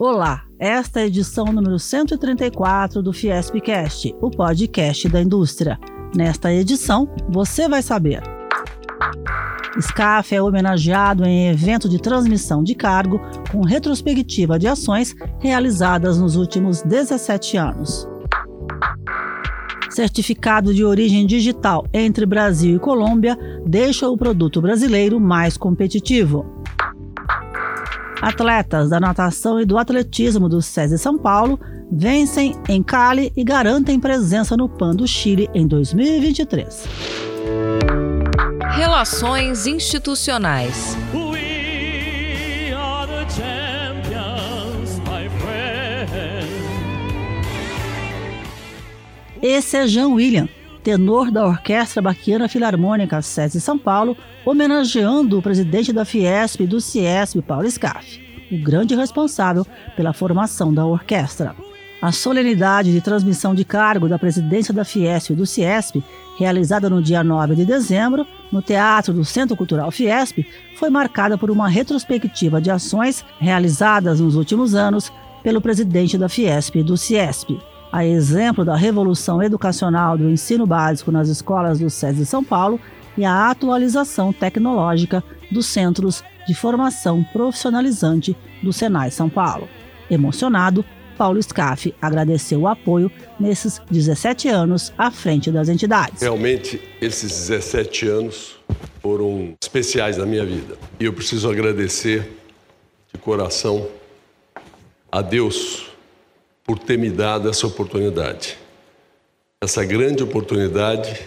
Olá, esta é a edição número 134 do Fiespcast, o podcast da indústria. Nesta edição, você vai saber. SCAF é homenageado em evento de transmissão de cargo com retrospectiva de ações realizadas nos últimos 17 anos. Certificado de origem digital entre Brasil e Colômbia deixa o produto brasileiro mais competitivo. Atletas da natação e do atletismo do SESI São Paulo vencem em Cali e garantem presença no PAN do Chile em 2023. Relações institucionais. Esse é Jean William, tenor da Orquestra Baquiana Filarmônica SESI São Paulo, homenageando o presidente da Fiesp e do Ciesp, Paulo Scaff, o grande responsável pela formação da orquestra. A solenidade de transmissão de cargo da presidência da Fiesp e do Ciesp, realizada no dia 9 de dezembro, no Teatro do Centro Cultural Fiesp, foi marcada por uma retrospectiva de ações realizadas nos últimos anos pelo presidente da Fiesp e do Ciesp. A exemplo da revolução educacional do ensino básico nas escolas do SESI São Paulo e a atualização tecnológica dos centros de formação profissionalizante do Senai São Paulo. Emocionado, Paulo Scaff agradeceu o apoio nesses 17 anos à frente das entidades. Realmente, esses 17 anos foram especiais na minha vida. E eu preciso agradecer de coração a Deus por ter me dado essa oportunidade. Essa grande oportunidade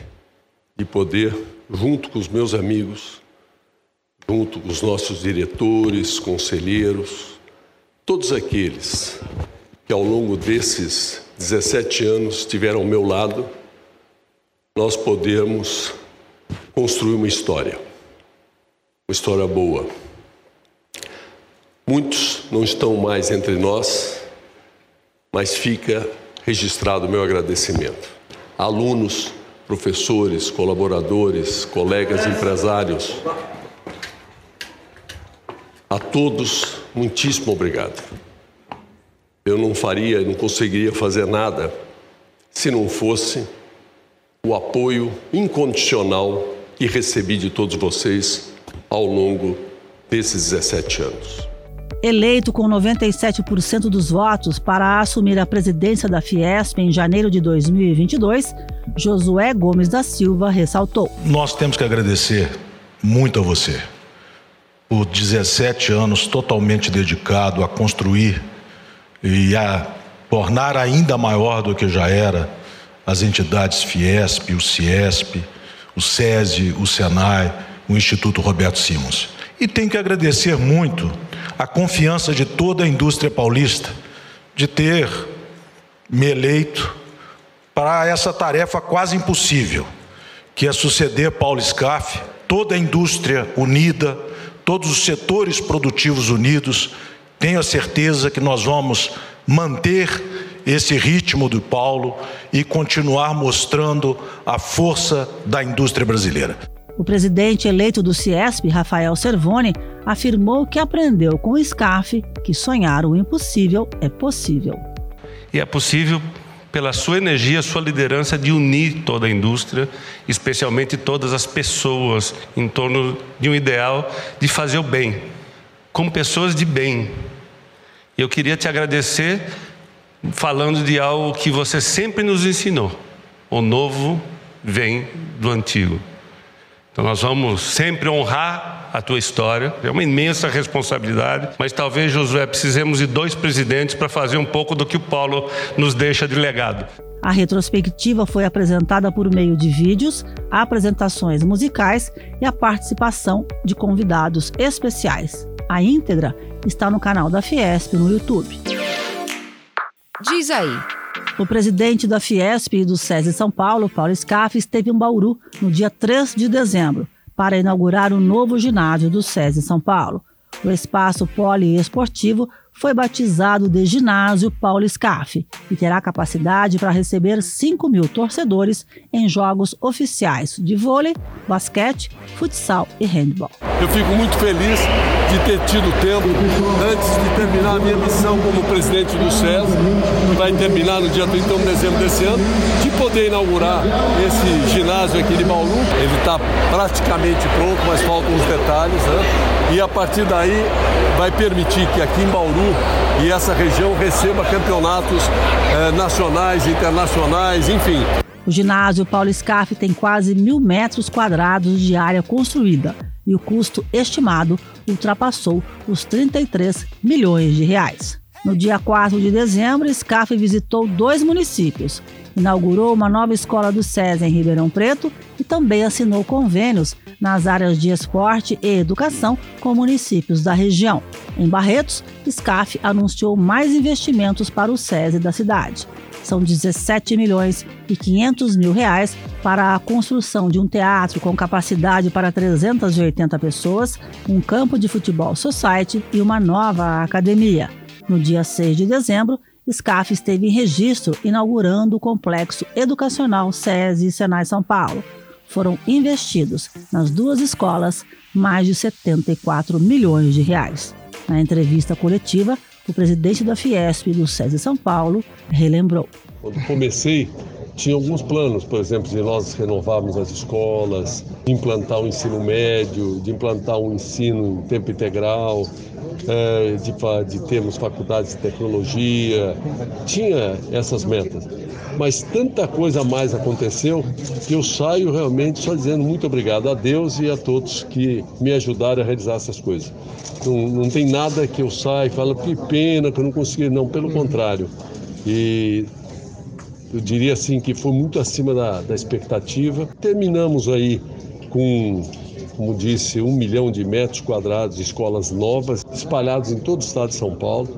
de poder, junto com os meus amigos, junto com os nossos diretores, conselheiros, todos aqueles que ao longo desses 17 anos estiveram ao meu lado, nós podemos construir uma história, uma história boa. Muitos não estão mais entre nós, mas fica registrado o meu agradecimento. Alunos, professores, colaboradores, colegas empresários, a todos, muitíssimo obrigado. Eu não faria, não conseguiria fazer nada se não fosse o apoio incondicional que recebi de todos vocês ao longo desses 17 anos. Eleito com 97% dos votos para assumir a presidência da Fiesp em janeiro de 2022, Josué Gomes da Silva ressaltou: Nós temos que agradecer muito a você por 17 anos totalmente dedicado a construir e a tornar ainda maior do que já era as entidades Fiesp, o Ciesp, o SESI, o Senai, o Instituto Roberto Simons. E tem que agradecer muito a confiança de toda a indústria paulista de ter me eleito para essa tarefa quase impossível, que é suceder Paulo Scaff, toda a indústria unida, todos os setores produtivos unidos. Tenho a certeza que nós vamos manter esse ritmo do Paulo e continuar mostrando a força da indústria brasileira. O presidente eleito do Ciesp, Rafael Servoni, afirmou que aprendeu com o SCAF que sonhar o impossível é possível. E é possível pela sua energia, sua liderança de unir toda a indústria, especialmente todas as pessoas em torno de um ideal de fazer o bem, como pessoas de bem. Eu queria te agradecer falando de algo que você sempre nos ensinou: o novo vem do antigo. Então nós vamos sempre honrar a tua história, é uma imensa responsabilidade, mas talvez, Josué, precisemos de dois presidentes para fazer um pouco do que o Paulo nos deixa de legado. A retrospectiva foi apresentada por meio de vídeos, apresentações musicais e a participação de convidados especiais. A íntegra está no canal da Fiesp no YouTube. Diz aí. O presidente da Fiesp e do SESI São Paulo, Paulo Scaff, esteve em Bauru no dia 3 de dezembro para inaugurar o novo ginásio do SESI São Paulo. O espaço poliesportivo foi batizado de Ginásio Paulo Scaff e terá capacidade para receber 5 mil torcedores em jogos oficiais de vôlei, basquete, futsal e handball. Eu fico muito feliz de ter tido tempo, antes de terminar a minha missão como presidente do SES, que vai terminar no dia 31 de dezembro desse ano, de poder inaugurar esse ginásio aqui de Bauru. Ele está praticamente pronto, mas faltam os detalhes. Né? E a partir daí vai permitir que aqui em Bauru e essa região receba campeonatos eh, nacionais, internacionais, enfim. O ginásio Paulo Scaff tem quase mil metros quadrados de área construída e o custo estimado ultrapassou os 33 milhões de reais. No dia 4 de dezembro, Scaff visitou dois municípios, inaugurou uma nova escola do SESI em Ribeirão Preto e também assinou convênios nas áreas de esporte e educação com municípios da região. Em Barretos, SCAF anunciou mais investimentos para o SESI da cidade. São 17 milhões e 500 mil reais para a construção de um teatro com capacidade para 380 pessoas, um campo de futebol society e uma nova academia. No dia 6 de dezembro, SCAF esteve em registro inaugurando o complexo educacional SESI Senai São Paulo. Foram investidos nas duas escolas mais de 74 milhões de reais. Na entrevista coletiva, o presidente da Fiesp do SESI São Paulo relembrou. Quando comecei, tinha alguns planos, por exemplo, de nós renovarmos as escolas, de implantar o ensino médio, de implantar um ensino em tempo integral, é, de, de termos faculdades de tecnologia. Tinha essas metas. Mas tanta coisa mais aconteceu que eu saio realmente só dizendo muito obrigado a Deus e a todos que me ajudaram a realizar essas coisas. Não, não tem nada que eu saia e falo que pena que eu não consegui, não, pelo contrário. E eu diria assim que foi muito acima da, da expectativa. Terminamos aí com, como disse, um milhão de metros quadrados de escolas novas espalhadas em todo o estado de São Paulo.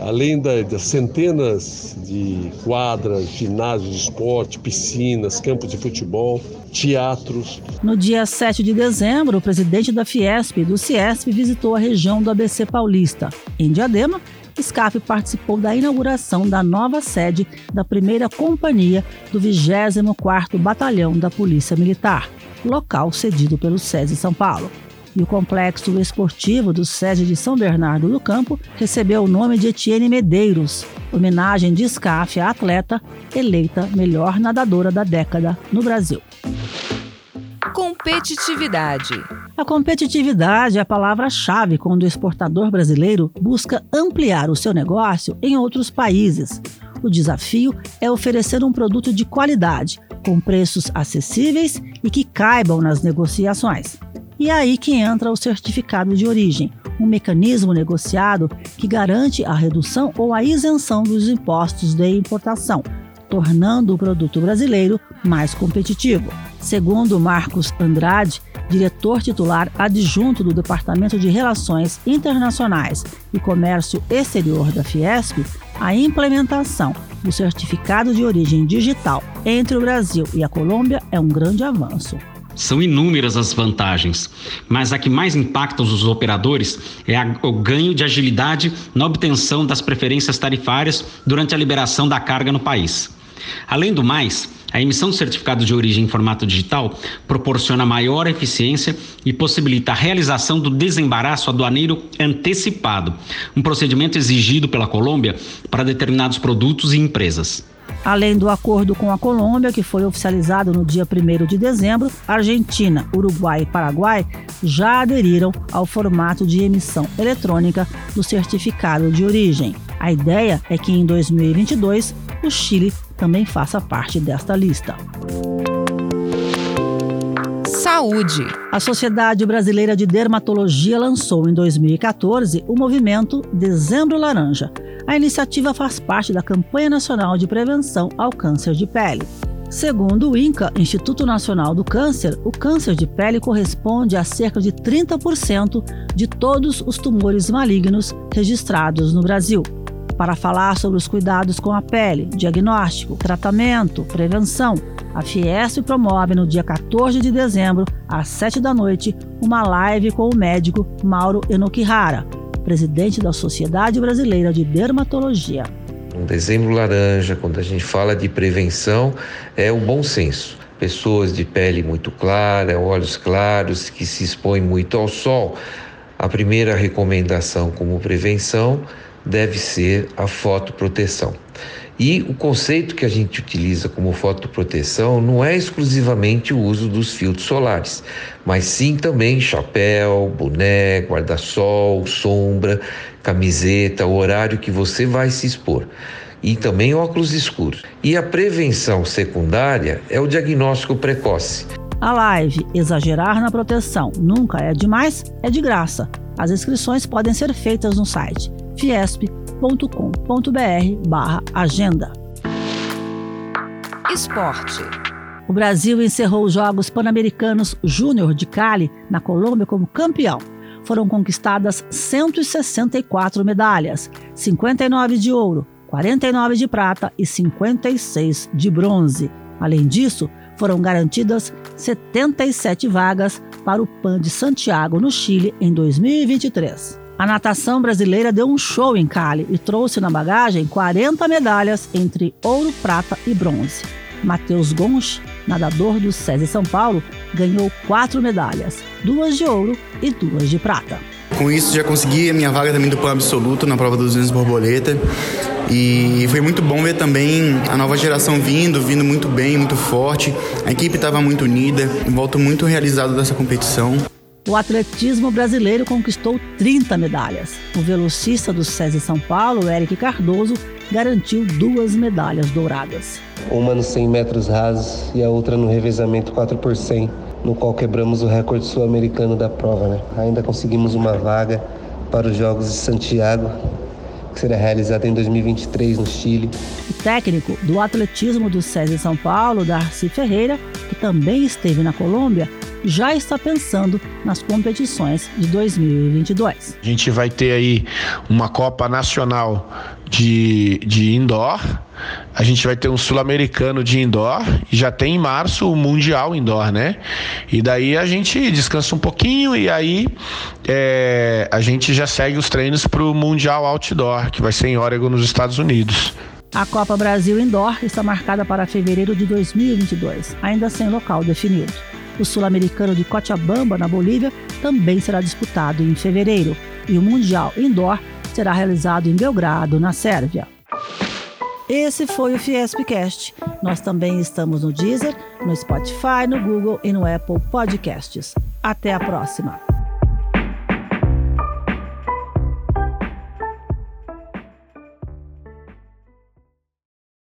Além das centenas de quadras, ginásios de esporte, piscinas, campos de futebol, teatros. No dia 7 de dezembro, o presidente da Fiesp e do Ciesp visitou a região do ABC Paulista. Em Diadema, SCAF participou da inauguração da nova sede da primeira companhia do 24º Batalhão da Polícia Militar, local cedido pelo SESI São Paulo. E o complexo esportivo do SESI de São Bernardo do Campo recebeu o nome de Etienne Medeiros, homenagem de SCAF à atleta eleita melhor nadadora da década no Brasil. Competitividade. A competitividade é a palavra-chave quando o exportador brasileiro busca ampliar o seu negócio em outros países. O desafio é oferecer um produto de qualidade, com preços acessíveis e que caibam nas negociações. E é aí que entra o certificado de origem, um mecanismo negociado que garante a redução ou a isenção dos impostos de importação, tornando o produto brasileiro mais competitivo. Segundo Marcos Andrade, diretor titular adjunto do Departamento de Relações Internacionais e Comércio Exterior da Fiesp, a implementação do certificado de origem digital entre o Brasil e a Colômbia é um grande avanço. São inúmeras as vantagens, mas a que mais impacta os operadores é a, o ganho de agilidade na obtenção das preferências tarifárias durante a liberação da carga no país. Além do mais, a emissão do certificado de origem em formato digital proporciona maior eficiência e possibilita a realização do desembaraço aduaneiro antecipado, um procedimento exigido pela Colômbia para determinados produtos e empresas. Além do acordo com a Colômbia, que foi oficializado no dia 1 de dezembro, Argentina, Uruguai e Paraguai já aderiram ao formato de emissão eletrônica do certificado de origem. A ideia é que em 2022 o Chile também faça parte desta lista. Saúde. A Sociedade Brasileira de Dermatologia lançou em 2014 o movimento Dezembro Laranja. A iniciativa faz parte da campanha nacional de prevenção ao câncer de pele. Segundo o INCA, Instituto Nacional do Câncer, o câncer de pele corresponde a cerca de 30% de todos os tumores malignos registrados no Brasil para falar sobre os cuidados com a pele, diagnóstico, tratamento, prevenção. A Fiesp promove no dia 14 de dezembro, às 7 da noite, uma live com o médico Mauro Enokihara. presidente da Sociedade Brasileira de Dermatologia. Um dezembro laranja, quando a gente fala de prevenção, é o bom senso. Pessoas de pele muito clara, olhos claros, que se expõem muito ao sol. A primeira recomendação como prevenção deve ser a fotoproteção. E o conceito que a gente utiliza como fotoproteção não é exclusivamente o uso dos filtros solares, mas sim também chapéu, boné, guarda-sol, sombra, camiseta, o horário que você vai se expor. E também óculos escuros. E a prevenção secundária é o diagnóstico precoce. A live Exagerar na Proteção Nunca é Demais é de graça. As inscrições podem ser feitas no site fiesp.com.br barra agenda. Esporte. O Brasil encerrou os Jogos Pan-Americanos Júnior de Cali, na Colômbia, como campeão. Foram conquistadas 164 medalhas, 59 de ouro, 49 de prata e 56 de bronze. Além disso, foram garantidas 77 vagas para o PAN de Santiago, no Chile, em 2023. A natação brasileira deu um show em Cali e trouxe na bagagem 40 medalhas entre ouro, prata e bronze. Matheus Gonch, nadador do SESI São Paulo, ganhou quatro medalhas, duas de ouro e duas de prata. Com isso já consegui a minha vaga também do PAN absoluto na prova dos 200 borboleta. E foi muito bom ver também a nova geração vindo, vindo muito bem, muito forte. A equipe estava muito unida, volto muito realizado dessa competição. O atletismo brasileiro conquistou 30 medalhas. O velocista do SESI São Paulo, Eric Cardoso, garantiu duas medalhas douradas. Uma nos 100 metros rasos e a outra no revezamento 4 por 100, no qual quebramos o recorde sul-americano da prova. Né? Ainda conseguimos uma vaga para os Jogos de Santiago, que será realizado em 2023 no Chile. O técnico do atletismo do SESI São Paulo, Darcy Ferreira, que também esteve na Colômbia, já está pensando nas competições de 2022. A gente vai ter aí uma Copa Nacional de, de Indoor, a gente vai ter um Sul-Americano de Indoor e já tem em março o Mundial Indoor, né? E daí a gente descansa um pouquinho e aí é, a gente já segue os treinos para o Mundial Outdoor, que vai ser em Oregon, nos Estados Unidos. A Copa Brasil Indoor está marcada para fevereiro de 2022, ainda sem local definido. O Sul-Americano de Cochabamba, na Bolívia, também será disputado em fevereiro. E o Mundial Indoor será realizado em Belgrado, na Sérvia. Esse foi o Fiespcast. Nós também estamos no Deezer, no Spotify, no Google e no Apple Podcasts. Até a próxima!